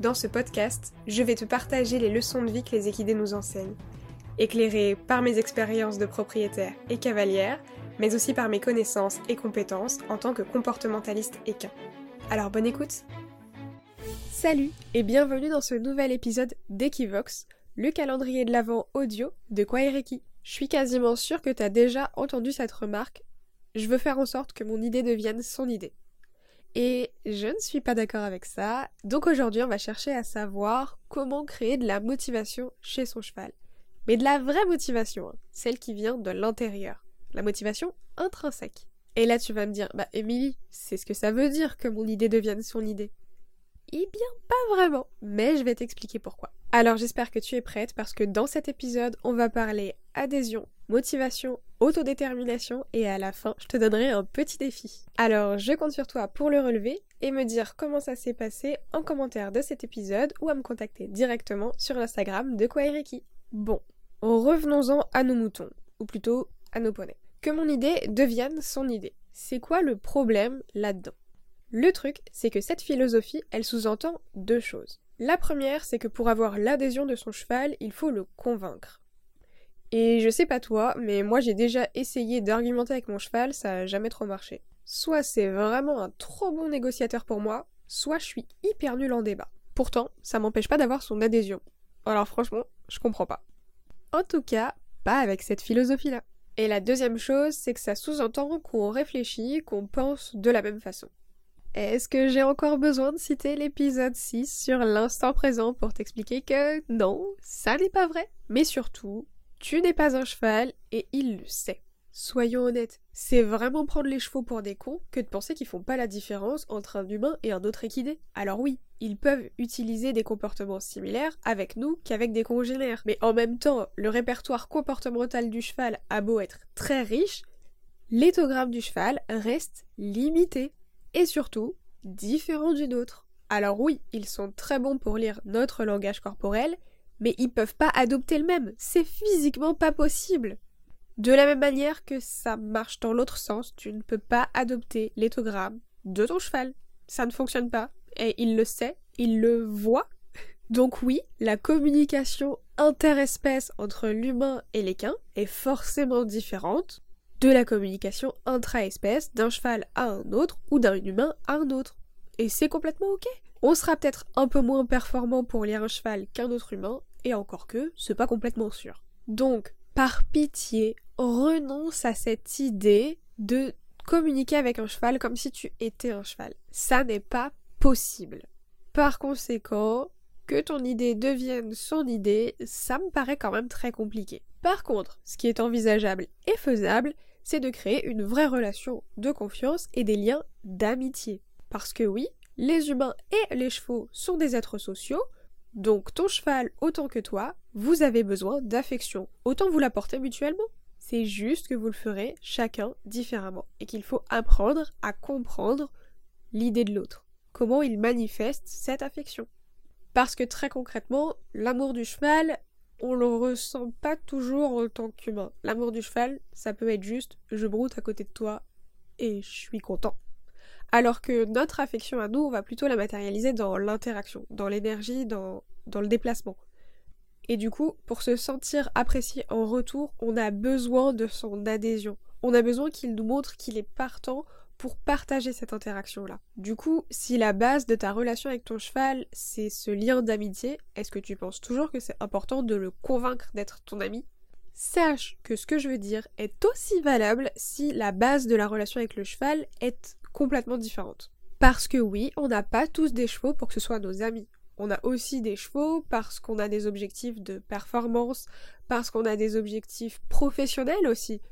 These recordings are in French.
dans ce podcast, je vais te partager les leçons de vie que les équidés nous enseignent, éclairées par mes expériences de propriétaire et cavalière, mais aussi par mes connaissances et compétences en tant que comportementaliste équin. Alors bonne écoute Salut et bienvenue dans ce nouvel épisode d'Equivox, le calendrier de l'avant audio de Kwaireki. Je suis quasiment sûre que tu as déjà entendu cette remarque. Je veux faire en sorte que mon idée devienne son idée. Et je ne suis pas d'accord avec ça. Donc aujourd'hui, on va chercher à savoir comment créer de la motivation chez son cheval. Mais de la vraie motivation, hein. celle qui vient de l'intérieur. La motivation intrinsèque. Et là, tu vas me dire, bah Émilie, c'est ce que ça veut dire que mon idée devienne son idée. Eh bien, pas vraiment, mais je vais t'expliquer pourquoi. Alors j'espère que tu es prête parce que dans cet épisode, on va parler adhésion, motivation, autodétermination et à la fin, je te donnerai un petit défi. Alors je compte sur toi pour le relever et me dire comment ça s'est passé en commentaire de cet épisode ou à me contacter directement sur l'Instagram de Kwaireki. Bon, revenons-en à nos moutons, ou plutôt à nos poneys. Que mon idée devienne son idée. C'est quoi le problème là-dedans? Le truc, c'est que cette philosophie, elle sous-entend deux choses. La première, c'est que pour avoir l'adhésion de son cheval, il faut le convaincre. Et je sais pas toi, mais moi j'ai déjà essayé d'argumenter avec mon cheval, ça a jamais trop marché. Soit c'est vraiment un trop bon négociateur pour moi, soit je suis hyper nul en débat. Pourtant, ça m'empêche pas d'avoir son adhésion. Alors franchement, je comprends pas. En tout cas, pas avec cette philosophie-là. Et la deuxième chose, c'est que ça sous-entend qu'on réfléchit, qu'on pense de la même façon. Est-ce que j'ai encore besoin de citer l'épisode 6 sur l'instant présent pour t'expliquer que non, ça n'est pas vrai Mais surtout, tu n'es pas un cheval et il le sait. Soyons honnêtes, c'est vraiment prendre les chevaux pour des cons que de penser qu'ils font pas la différence entre un humain et un autre équidé. Alors oui, ils peuvent utiliser des comportements similaires avec nous qu'avec des congénères. Mais en même temps, le répertoire comportemental du cheval a beau être très riche, l'éthogramme du cheval reste limité et surtout différents du nôtre. Alors oui, ils sont très bons pour lire notre langage corporel, mais ils peuvent pas adopter le même. C'est physiquement pas possible. De la même manière que ça marche dans l'autre sens, tu ne peux pas adopter l'éthogramme de ton cheval. Ça ne fonctionne pas. Et il le sait, il le voit. Donc oui, la communication interespèce entre l'humain et l'équin est forcément différente de la communication intra-espèce d'un cheval à un autre ou d'un humain à un autre. Et c'est complètement ok. On sera peut-être un peu moins performant pour lire un cheval qu'un autre humain, et encore que, c'est pas complètement sûr. Donc, par pitié, renonce à cette idée de communiquer avec un cheval comme si tu étais un cheval. Ça n'est pas possible. Par conséquent, que ton idée devienne son idée, ça me paraît quand même très compliqué. Par contre, ce qui est envisageable et faisable, c'est de créer une vraie relation de confiance et des liens d'amitié. Parce que oui, les humains et les chevaux sont des êtres sociaux, donc ton cheval autant que toi, vous avez besoin d'affection. Autant vous l'apporter mutuellement. C'est juste que vous le ferez chacun différemment et qu'il faut apprendre à comprendre l'idée de l'autre. Comment il manifeste cette affection. Parce que très concrètement, l'amour du cheval, on le ressent pas toujours en tant qu'humain. L'amour du cheval, ça peut être juste je broute à côté de toi et je suis content. Alors que notre affection à nous, on va plutôt la matérialiser dans l'interaction, dans l'énergie, dans, dans le déplacement. Et du coup, pour se sentir apprécié en retour, on a besoin de son adhésion. On a besoin qu'il nous montre qu'il est partant pour partager cette interaction-là. Du coup, si la base de ta relation avec ton cheval, c'est ce lien d'amitié, est-ce que tu penses toujours que c'est important de le convaincre d'être ton ami? Sache que ce que je veux dire est aussi valable si la base de la relation avec le cheval est complètement différente. Parce que oui, on n'a pas tous des chevaux pour que ce soit nos amis. On a aussi des chevaux parce qu'on a des objectifs de performance, parce qu'on a des objectifs professionnels aussi.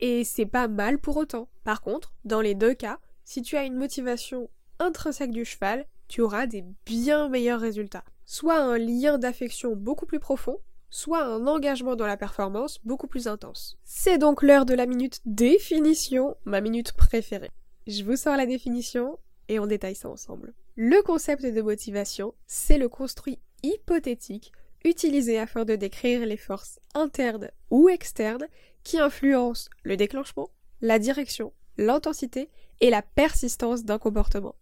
Et c'est pas mal pour autant. Par contre, dans les deux cas, si tu as une motivation intrinsèque du cheval, tu auras des bien meilleurs résultats. Soit un lien d'affection beaucoup plus profond, soit un engagement dans la performance beaucoup plus intense. C'est donc l'heure de la minute définition, ma minute préférée. Je vous sors la définition et on détaille ça ensemble. Le concept de motivation, c'est le construit hypothétique utilisé afin de décrire les forces internes ou externes qui influencent le déclenchement, la direction, l'intensité et la persistance d'un comportement.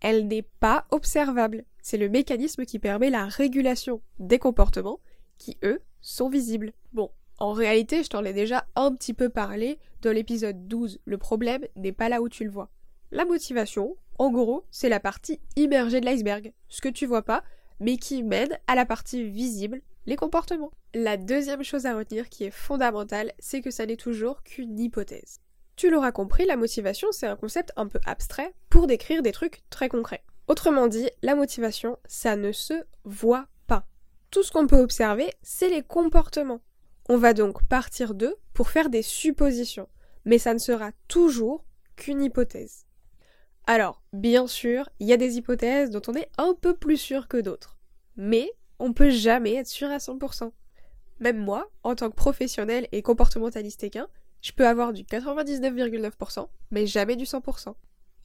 Elle n'est pas observable, c'est le mécanisme qui permet la régulation des comportements qui, eux, sont visibles. Bon, en réalité, je t'en ai déjà un petit peu parlé dans l'épisode 12. Le problème n'est pas là où tu le vois. La motivation, en gros, c'est la partie immergée de l'iceberg, ce que tu vois pas, mais qui mène à la partie visible, les comportements. La deuxième chose à retenir qui est fondamentale, c'est que ça n'est toujours qu'une hypothèse. Tu l'auras compris, la motivation, c'est un concept un peu abstrait pour décrire des trucs très concrets. Autrement dit, la motivation, ça ne se voit pas. Tout ce qu'on peut observer, c'est les comportements. On va donc partir d'eux pour faire des suppositions, mais ça ne sera toujours qu'une hypothèse. Alors, bien sûr, il y a des hypothèses dont on est un peu plus sûr que d'autres, mais on peut jamais être sûr à 100%. Même moi, en tant que professionnel et comportementaliste équin, je peux avoir du 99,9%, mais jamais du 100%.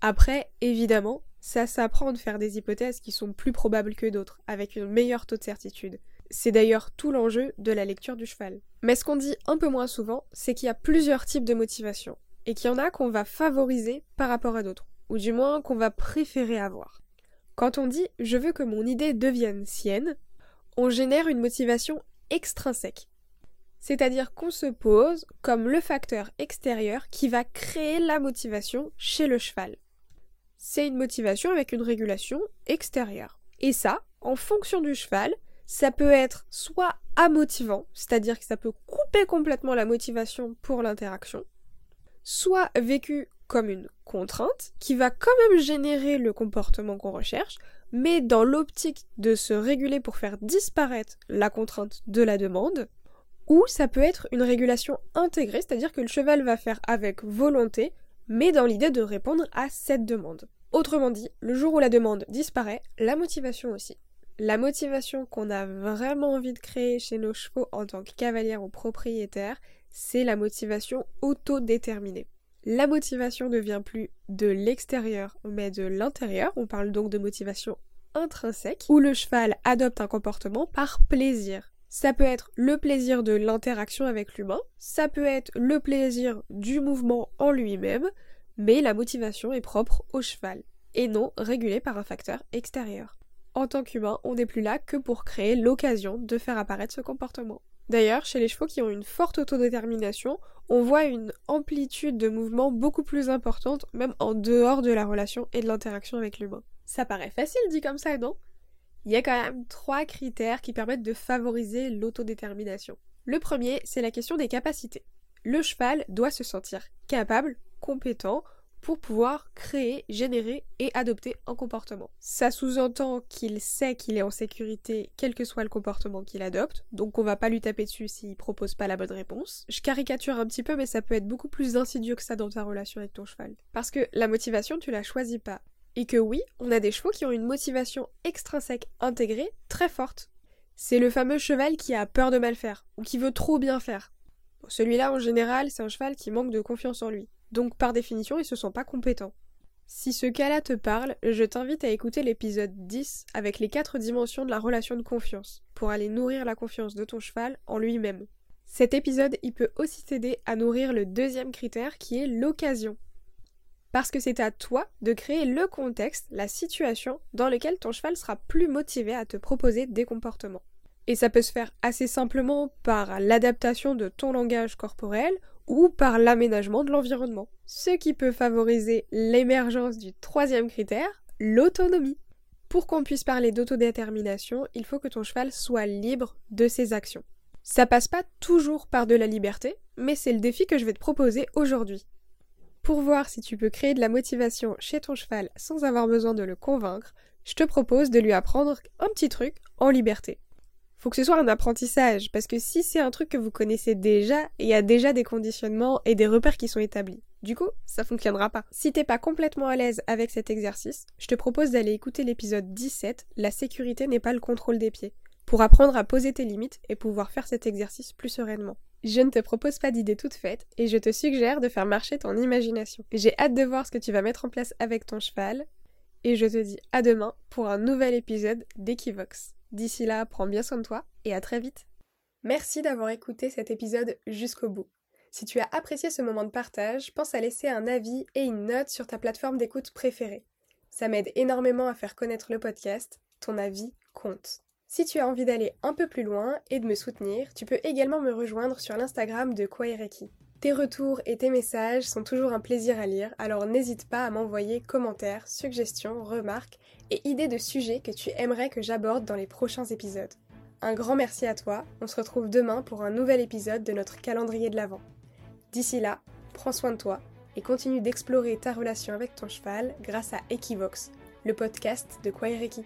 Après, évidemment, ça s'apprend de faire des hypothèses qui sont plus probables que d'autres, avec un meilleur taux de certitude. C'est d'ailleurs tout l'enjeu de la lecture du cheval. Mais ce qu'on dit un peu moins souvent, c'est qu'il y a plusieurs types de motivation, et qu'il y en a qu'on va favoriser par rapport à d'autres, ou du moins qu'on va préférer avoir. Quand on dit je veux que mon idée devienne sienne, on génère une motivation extrinsèque, c'est-à-dire qu'on se pose comme le facteur extérieur qui va créer la motivation chez le cheval. C'est une motivation avec une régulation extérieure. Et ça, en fonction du cheval, ça peut être soit amotivant, c'est-à-dire que ça peut couper complètement la motivation pour l'interaction, soit vécu comme une contrainte qui va quand même générer le comportement qu'on recherche, mais dans l'optique de se réguler pour faire disparaître la contrainte de la demande, ou ça peut être une régulation intégrée, c'est-à-dire que le cheval va faire avec volonté, mais dans l'idée de répondre à cette demande. Autrement dit, le jour où la demande disparaît, la motivation aussi. La motivation qu'on a vraiment envie de créer chez nos chevaux en tant que cavalière ou propriétaire, c'est la motivation autodéterminée. La motivation ne vient plus de l'extérieur, mais de l'intérieur. On parle donc de motivation intrinsèque, où le cheval adopte un comportement par plaisir. Ça peut être le plaisir de l'interaction avec l'humain, ça peut être le plaisir du mouvement en lui-même, mais la motivation est propre au cheval, et non régulée par un facteur extérieur. En tant qu'humain, on n'est plus là que pour créer l'occasion de faire apparaître ce comportement. D'ailleurs, chez les chevaux qui ont une forte autodétermination, on voit une amplitude de mouvement beaucoup plus importante, même en dehors de la relation et de l'interaction avec l'humain. Ça paraît facile dit comme ça, non? Il y a quand même trois critères qui permettent de favoriser l'autodétermination. Le premier, c'est la question des capacités. Le cheval doit se sentir capable, compétent, pour pouvoir créer, générer et adopter un comportement. Ça sous-entend qu'il sait qu'il est en sécurité quel que soit le comportement qu'il adopte, donc on va pas lui taper dessus s'il propose pas la bonne réponse. Je caricature un petit peu mais ça peut être beaucoup plus insidieux que ça dans ta relation avec ton cheval. Parce que la motivation tu la choisis pas. Et que oui, on a des chevaux qui ont une motivation extrinsèque intégrée très forte. C'est le fameux cheval qui a peur de mal faire, ou qui veut trop bien faire. Celui-là, en général, c'est un cheval qui manque de confiance en lui. Donc, par définition, il se sent pas compétent. Si ce cas-là te parle, je t'invite à écouter l'épisode 10 avec les quatre dimensions de la relation de confiance, pour aller nourrir la confiance de ton cheval en lui-même. Cet épisode, il peut aussi t'aider à nourrir le deuxième critère qui est l'occasion parce que c'est à toi de créer le contexte, la situation dans lequel ton cheval sera plus motivé à te proposer des comportements. Et ça peut se faire assez simplement par l'adaptation de ton langage corporel ou par l'aménagement de l'environnement. Ce qui peut favoriser l'émergence du troisième critère, l'autonomie. Pour qu'on puisse parler d'autodétermination, il faut que ton cheval soit libre de ses actions. Ça passe pas toujours par de la liberté, mais c'est le défi que je vais te proposer aujourd'hui. Pour voir si tu peux créer de la motivation chez ton cheval sans avoir besoin de le convaincre, je te propose de lui apprendre un petit truc en liberté. Faut que ce soit un apprentissage, parce que si c'est un truc que vous connaissez déjà, il y a déjà des conditionnements et des repères qui sont établis. Du coup, ça fonctionnera pas. Si t'es pas complètement à l'aise avec cet exercice, je te propose d'aller écouter l'épisode 17, La sécurité n'est pas le contrôle des pieds. pour apprendre à poser tes limites et pouvoir faire cet exercice plus sereinement. Je ne te propose pas d'idées toutes faites et je te suggère de faire marcher ton imagination. J'ai hâte de voir ce que tu vas mettre en place avec ton cheval et je te dis à demain pour un nouvel épisode d'Equivox. D'ici là, prends bien soin de toi et à très vite. Merci d'avoir écouté cet épisode jusqu'au bout. Si tu as apprécié ce moment de partage, pense à laisser un avis et une note sur ta plateforme d'écoute préférée. Ça m'aide énormément à faire connaître le podcast, ton avis compte. Si tu as envie d'aller un peu plus loin et de me soutenir, tu peux également me rejoindre sur l'Instagram de Kwaireki. Tes retours et tes messages sont toujours un plaisir à lire, alors n'hésite pas à m'envoyer commentaires, suggestions, remarques et idées de sujets que tu aimerais que j'aborde dans les prochains épisodes. Un grand merci à toi, on se retrouve demain pour un nouvel épisode de notre calendrier de l'Avent. D'ici là, prends soin de toi et continue d'explorer ta relation avec ton cheval grâce à Equivox, le podcast de Kwaireki.